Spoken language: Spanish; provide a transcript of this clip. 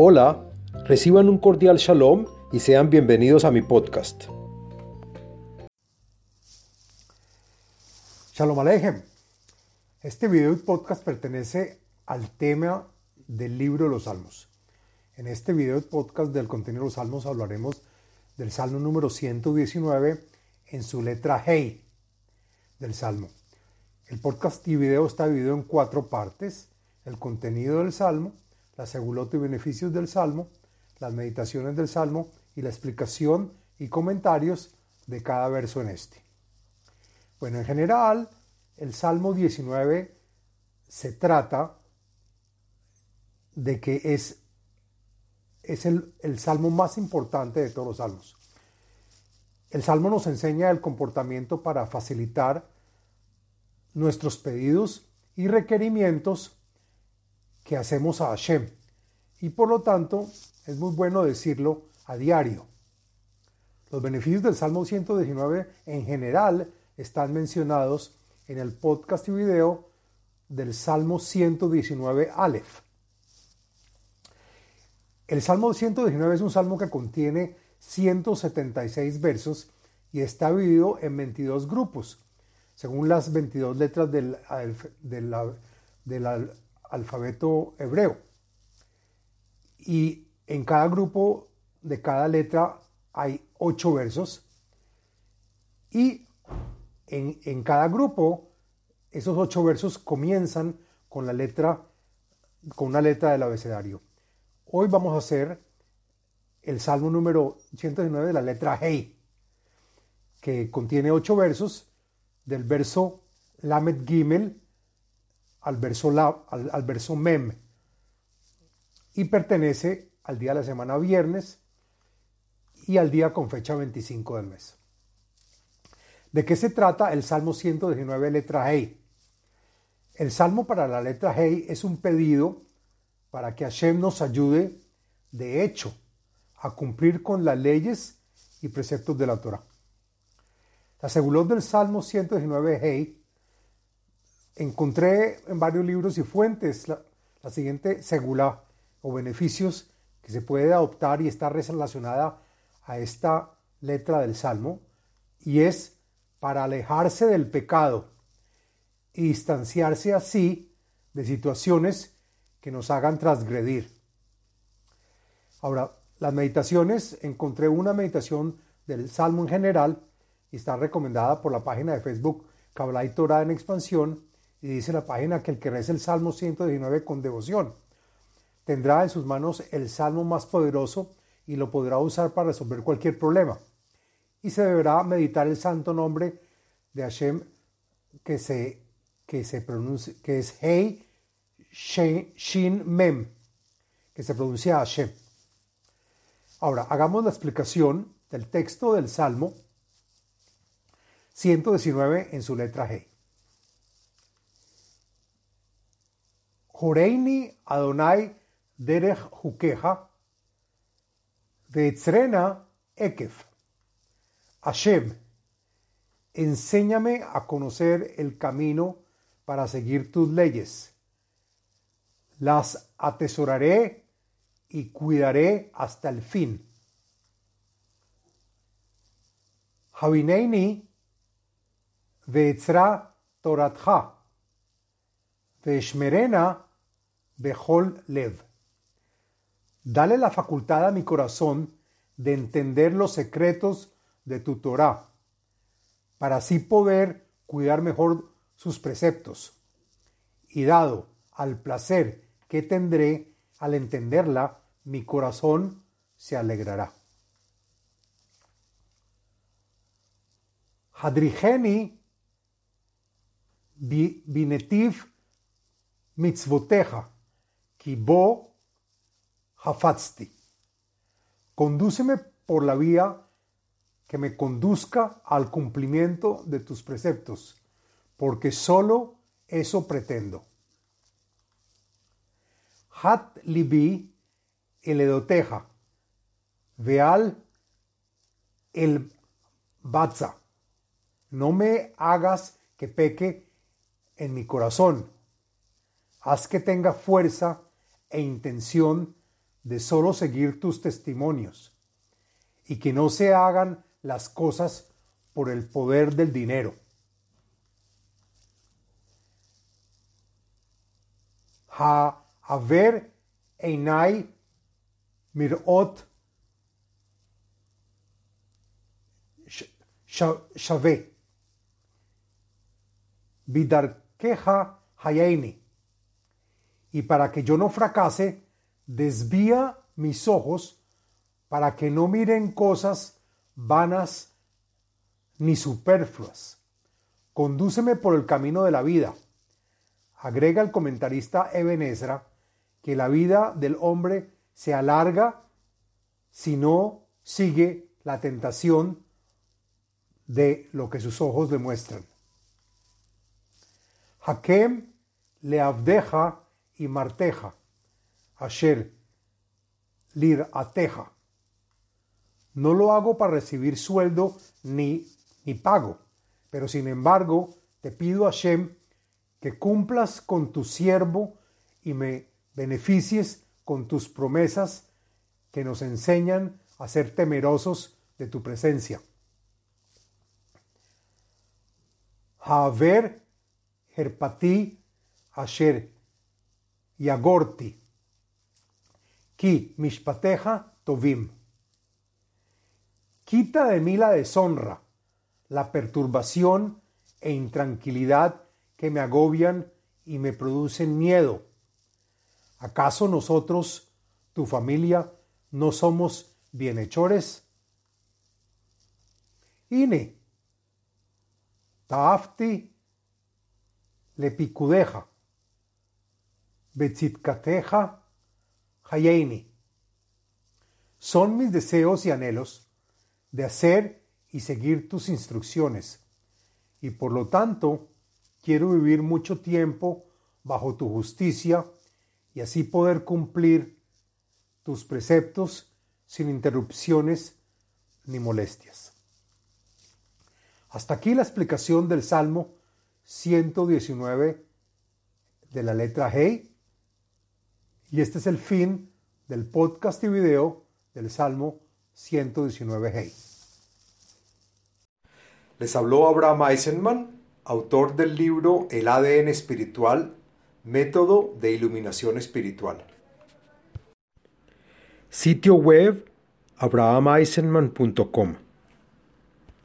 Hola, reciban un cordial shalom y sean bienvenidos a mi podcast. Shalom Alejem. Este video y podcast pertenece al tema del libro de los Salmos. En este video y podcast del contenido de los Salmos hablaremos del Salmo número 119 en su letra Hey del Salmo. El podcast y video está dividido en cuatro partes. El contenido del Salmo, la segulota y beneficios del Salmo, las meditaciones del Salmo y la explicación y comentarios de cada verso en este. Bueno, en general, el Salmo 19 se trata de que es, es el, el salmo más importante de todos los salmos. El salmo nos enseña el comportamiento para facilitar nuestros pedidos y requerimientos que hacemos a Hashem. Y por lo tanto, es muy bueno decirlo a diario. Los beneficios del Salmo 119 en general están mencionados en el podcast y video del Salmo 119 Aleph. El Salmo 119 es un salmo que contiene 176 versos y está dividido en 22 grupos, según las 22 letras del, del alfabeto hebreo. Y en cada grupo de cada letra hay 8 versos y en, cada grupo, esos ocho versos comienzan con la letra, con una letra del abecedario. Hoy vamos a hacer el Salmo número 119 de la letra Hey, que contiene ocho versos, del verso Lamed Gimel al verso, la, al, al verso Mem, y pertenece al día de la semana viernes y al día con fecha 25 del mes. ¿De qué se trata el Salmo 119, letra Hey? El Salmo para la letra Hey es un pedido para que Hashem nos ayude, de hecho, a cumplir con las leyes y preceptos de la Torah. La segulot del Salmo 119, Hey, encontré en varios libros y fuentes la, la siguiente segula o beneficios que se puede adoptar y está relacionada a esta letra del Salmo, y es para alejarse del pecado y distanciarse así de situaciones que nos hagan transgredir. Ahora, las meditaciones, encontré una meditación del Salmo en general y está recomendada por la página de Facebook Kabbalah y Torah en expansión y dice la página que el que reza el Salmo 119 con devoción tendrá en sus manos el Salmo más poderoso y lo podrá usar para resolver cualquier problema y se deberá meditar el santo nombre de Hashem que se, que se pronuncia, que es Hei Shin Mem, que se pronuncia Hashem. Ahora, hagamos la explicación del texto del Salmo 119 en su letra G. Joreini Adonai derech hukeja, veetzrena ekef. Hashem, enséñame a conocer el camino para seguir tus leyes. Las atesoraré y cuidaré hasta el fin. Havineini veetzra toratja, veeshmerena behol lev. Dale la facultad a mi corazón de entender los secretos de tu Torah, para así poder cuidar mejor sus preceptos. Y dado al placer que tendré al entenderla, mi corazón se alegrará. Hadrigeni binetiv mitzvoteja, kibo hafatzti. Condúceme por la vía que me conduzca al cumplimiento de tus preceptos, porque solo eso pretendo. Hat libi el edoteja, veal el batza. No me hagas que peque en mi corazón. Haz que tenga fuerza e intención de solo seguir tus testimonios y que no se hagan las cosas por el poder del dinero. Ha haver einai mirot shave vidarkeja hayaini y para que yo no fracase desvía mis ojos para que no miren cosas vanas ni superfluas. Condúceme por el camino de la vida. Agrega el comentarista Eben que la vida del hombre se alarga si no sigue la tentación de lo que sus ojos le muestran. Hakem le abdeja y marteja, asher lir ateja. No lo hago para recibir sueldo ni, ni pago, pero sin embargo te pido a Hashem que cumplas con tu siervo y me beneficies con tus promesas que nos enseñan a ser temerosos de tu presencia. Haver herpati asher yagorti ki mishpateja tovim. Quita de mí la deshonra, la perturbación e intranquilidad que me agobian y me producen miedo. ¿Acaso nosotros, tu familia, no somos bienhechores? Ine, taafti lepicudeja, betzitkateja hayeini. Son mis deseos y anhelos de hacer y seguir tus instrucciones, y por lo tanto quiero vivir mucho tiempo bajo tu justicia y así poder cumplir tus preceptos sin interrupciones ni molestias. Hasta aquí la explicación del Salmo 119 de la letra G. Y este es el fin del podcast y video del Salmo 119 Hey. Les habló Abraham Eisenman, autor del libro El ADN espiritual, método de iluminación espiritual. Sitio web abrahameisenman.com